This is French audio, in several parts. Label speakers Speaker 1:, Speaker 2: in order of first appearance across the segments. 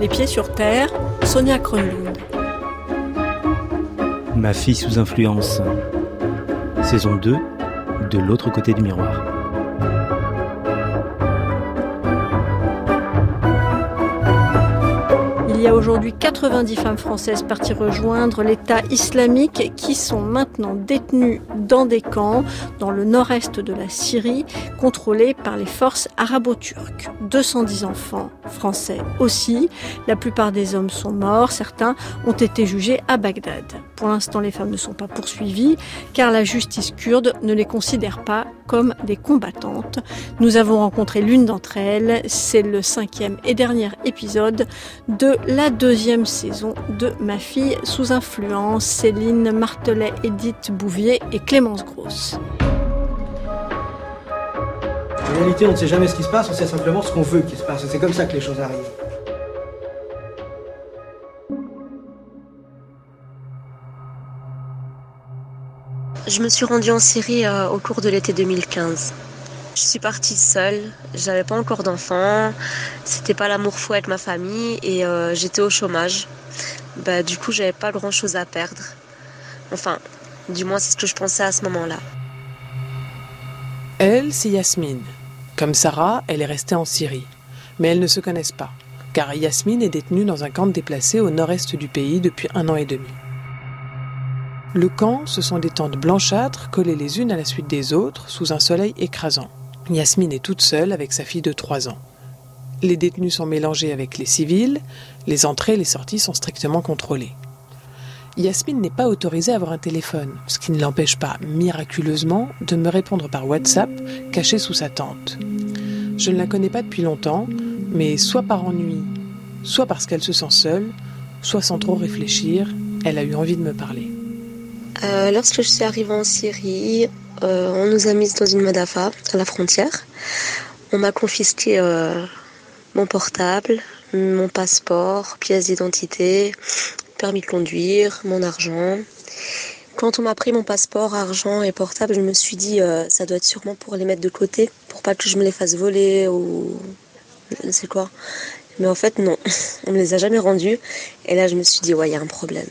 Speaker 1: Les pieds sur terre, Sonia Kronlund.
Speaker 2: Ma fille sous influence. Saison 2, de l'autre côté du miroir.
Speaker 1: A aujourd'hui 90 femmes françaises parties rejoindre l'État islamique qui sont maintenant détenues dans des camps dans le nord-est de la Syrie, contrôlés par les forces arabo-turques. 210 enfants français aussi. La plupart des hommes sont morts, certains ont été jugés à Bagdad. Pour l'instant, les femmes ne sont pas poursuivies car la justice kurde ne les considère pas comme des combattantes. Nous avons rencontré l'une d'entre elles. C'est le cinquième et dernier épisode de la deuxième saison de Ma fille sous influence. Céline Martelet, Edith Bouvier et Clémence Grosse.
Speaker 3: En réalité, on ne sait jamais ce qui se passe, on sait simplement ce qu'on veut qu'il se passe. C'est comme ça que les choses arrivent.
Speaker 4: Je me suis rendue en Syrie euh, au cours de l'été 2015. Je suis partie seule, j'avais pas encore d'enfants, c'était pas l'amour fou avec ma famille et euh, j'étais au chômage. Bah, du coup, j'avais pas grand chose à perdre. Enfin, du moins, c'est ce que je pensais à ce moment-là.
Speaker 5: Elle, c'est Yasmine. Comme Sarah, elle est restée en Syrie. Mais elles ne se connaissent pas, car Yasmine est détenue dans un camp de déplacés au nord-est du pays depuis un an et demi. Le camp, ce sont des tentes blanchâtres collées les unes à la suite des autres sous un soleil écrasant. Yasmine est toute seule avec sa fille de 3 ans. Les détenus sont mélangés avec les civils, les entrées et les sorties sont strictement contrôlées. Yasmine n'est pas autorisée à avoir un téléphone, ce qui ne l'empêche pas, miraculeusement, de me répondre par WhatsApp, cachée sous sa tente. Je ne la connais pas depuis longtemps, mais soit par ennui, soit parce qu'elle se sent seule, soit sans trop réfléchir, elle a eu envie de me parler.
Speaker 4: Euh, lorsque je suis arrivée en Syrie, euh, on nous a mis dans une madafa à la frontière. On m'a confisqué euh, mon portable, mon passeport, pièce d'identité, permis de conduire, mon argent. Quand on m'a pris mon passeport, argent et portable, je me suis dit ça doit être sûrement pour les mettre de côté, pour pas que je me les fasse voler ou je ne sais quoi. Mais en fait non, on me les a jamais rendus. Et là je me suis dit ouais il y a un problème.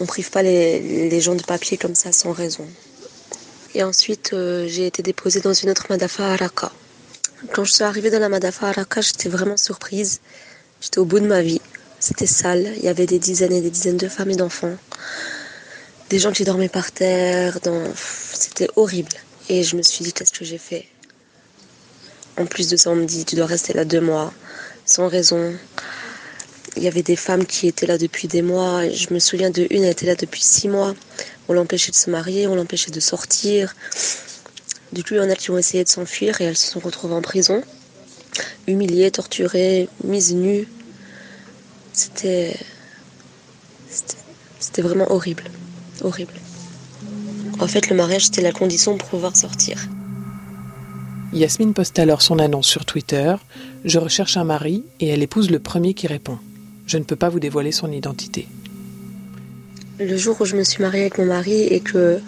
Speaker 4: On prive pas les, gens de papier comme ça sans raison. Et ensuite, euh, j'ai été déposée dans une autre Madafa à Raqqa. Quand je suis arrivée dans la Madafa à Raqqa, j'étais vraiment surprise. J'étais au bout de ma vie. C'était sale. Il y avait des dizaines et des dizaines de femmes et d'enfants. Des gens qui dormaient par terre. C'était horrible. Et je me suis dit, qu'est-ce que j'ai fait? En plus de ça, on me dit, tu dois rester là deux mois, sans raison. Il y avait des femmes qui étaient là depuis des mois. Je me souviens de une, elle était là depuis six mois. On l'empêchait de se marier, on l'empêchait de sortir. Du coup, il y en a qui ont essayé de s'enfuir et elles se sont retrouvées en prison, humiliées, torturées, mises nues. C'était. C'était vraiment horrible. Horrible. En fait, le mariage, c'était la condition pour pouvoir sortir.
Speaker 5: Yasmine poste alors son annonce sur Twitter Je recherche un mari et elle épouse le premier qui répond. Je ne peux pas vous dévoiler son identité.
Speaker 4: Le jour où je me suis mariée avec mon mari et que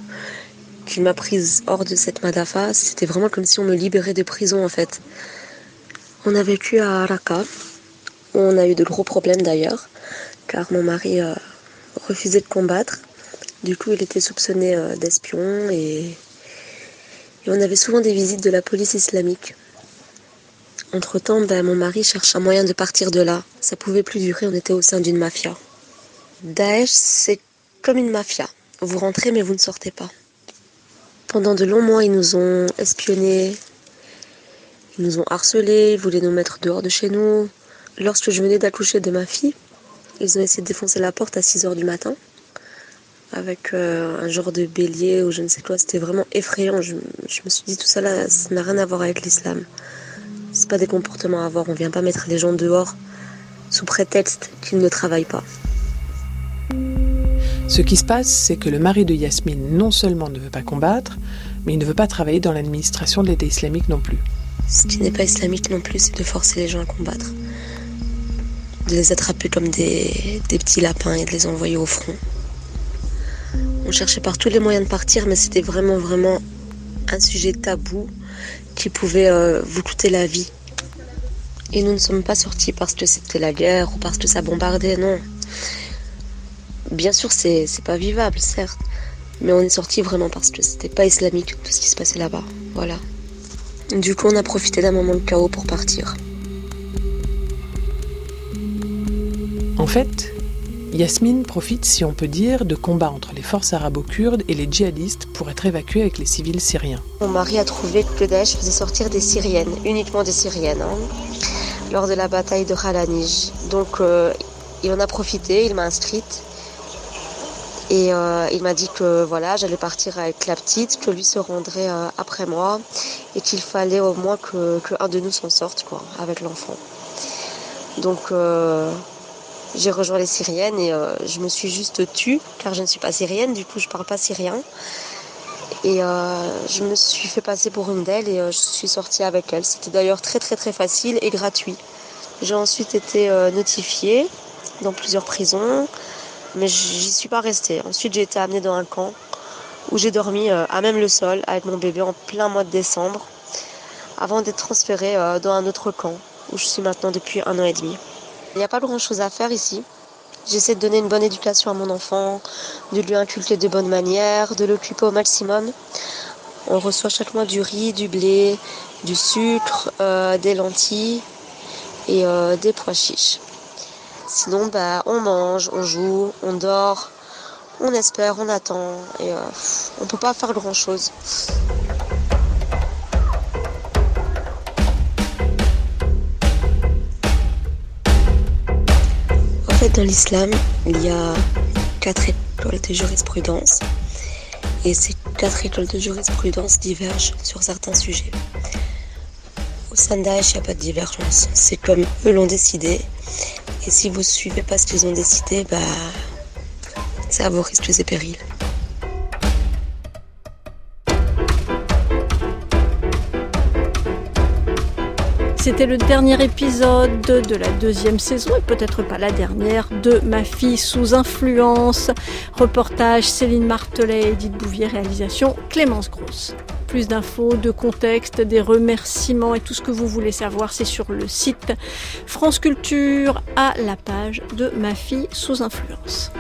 Speaker 4: qu'il m'a prise hors de cette madafa, c'était vraiment comme si on me libérait de prison en fait. On a vécu à Raqqa, on a eu de gros problèmes d'ailleurs, car mon mari euh, refusait de combattre. Du coup, il était soupçonné euh, d'espion et... et on avait souvent des visites de la police islamique. Entre-temps, ben, mon mari cherche un moyen de partir de là. Ça pouvait plus durer, on était au sein d'une mafia. Daesh, c'est comme une mafia. Vous rentrez mais vous ne sortez pas. Pendant de longs mois, ils nous ont espionnés, ils nous ont harcelés, ils voulaient nous mettre dehors de chez nous. Lorsque je venais d'accoucher de ma fille, ils ont essayé de défoncer la porte à 6 heures du matin avec euh, un genre de bélier ou je ne sais quoi. C'était vraiment effrayant. Je, je, me suis dit tout ça là, ça n'a rien à voir avec l'islam. C'est pas des comportements à avoir. On vient pas mettre les gens dehors sous prétexte qu'ils ne travaillent pas.
Speaker 5: Ce qui se passe, c'est que le mari de Yasmine non seulement ne veut pas combattre, mais il ne veut pas travailler dans l'administration de l'État islamique non plus.
Speaker 4: Ce qui n'est pas islamique non plus, c'est de forcer les gens à combattre. De les attraper comme des, des petits lapins et de les envoyer au front. On cherchait par tous les moyens de partir, mais c'était vraiment, vraiment un sujet tabou qui pouvait euh, vous coûter la vie. Et nous ne sommes pas sortis parce que c'était la guerre ou parce que ça bombardait, non. Bien sûr, c'est pas vivable, certes. Mais on est sortis vraiment parce que c'était pas islamique tout ce qui se passait là-bas. Voilà. Du coup, on a profité d'un moment de chaos pour partir.
Speaker 5: En fait, Yasmine profite, si on peut dire, de combats entre les forces arabo-kurdes et les djihadistes pour être évacuée avec les civils syriens.
Speaker 4: Mon mari a trouvé que Daesh faisait sortir des Syriennes, uniquement des Syriennes, hein, lors de la bataille de Khalanij. Donc, euh, il en a profité, il m'a inscrite. Et euh, il m'a dit que voilà, j'allais partir avec la petite, que lui se rendrait euh, après moi et qu'il fallait au moins que, un de nous s'en sorte, quoi, avec l'enfant. Donc j'ai rejoint les Syriennes et euh, je me suis juste tue car je ne suis pas syrienne, du coup je parle pas syrien. Et euh, je me suis fait passer pour une d'elles et euh, je suis sortie avec elle. C'était d'ailleurs très très très facile et gratuit. J'ai ensuite été notifiée dans plusieurs prisons, mais j'y suis pas restée. Ensuite j'ai été amenée dans un camp où j'ai dormi à même le sol avec mon bébé en plein mois de décembre, avant d'être transférée dans un autre camp où je suis maintenant depuis un an et demi. Il n'y a pas grand-chose à faire ici. J'essaie de donner une bonne éducation à mon enfant, de lui inculquer de bonnes manières, de l'occuper au maximum. On reçoit chaque mois du riz, du blé, du sucre, euh, des lentilles et euh, des pois chiches. Sinon, bah, on mange, on joue, on dort, on espère, on attend et euh, on ne peut pas faire grand-chose. Dans l'islam, il y a quatre écoles de jurisprudence. Et ces quatre écoles de jurisprudence divergent sur certains sujets. Au sein Daesh, il n'y a pas de divergence. C'est comme eux l'ont décidé. Et si vous ne suivez pas ce qu'ils ont décidé, bah, c'est à vos risques et périls.
Speaker 1: C'était le dernier épisode de la deuxième saison, et peut-être pas la dernière, de Ma fille sous influence. Reportage Céline Martelet, Edith Bouvier, réalisation Clémence Grosse. Plus d'infos, de contexte, des remerciements et tout ce que vous voulez savoir, c'est sur le site France Culture à la page de Ma fille sous influence.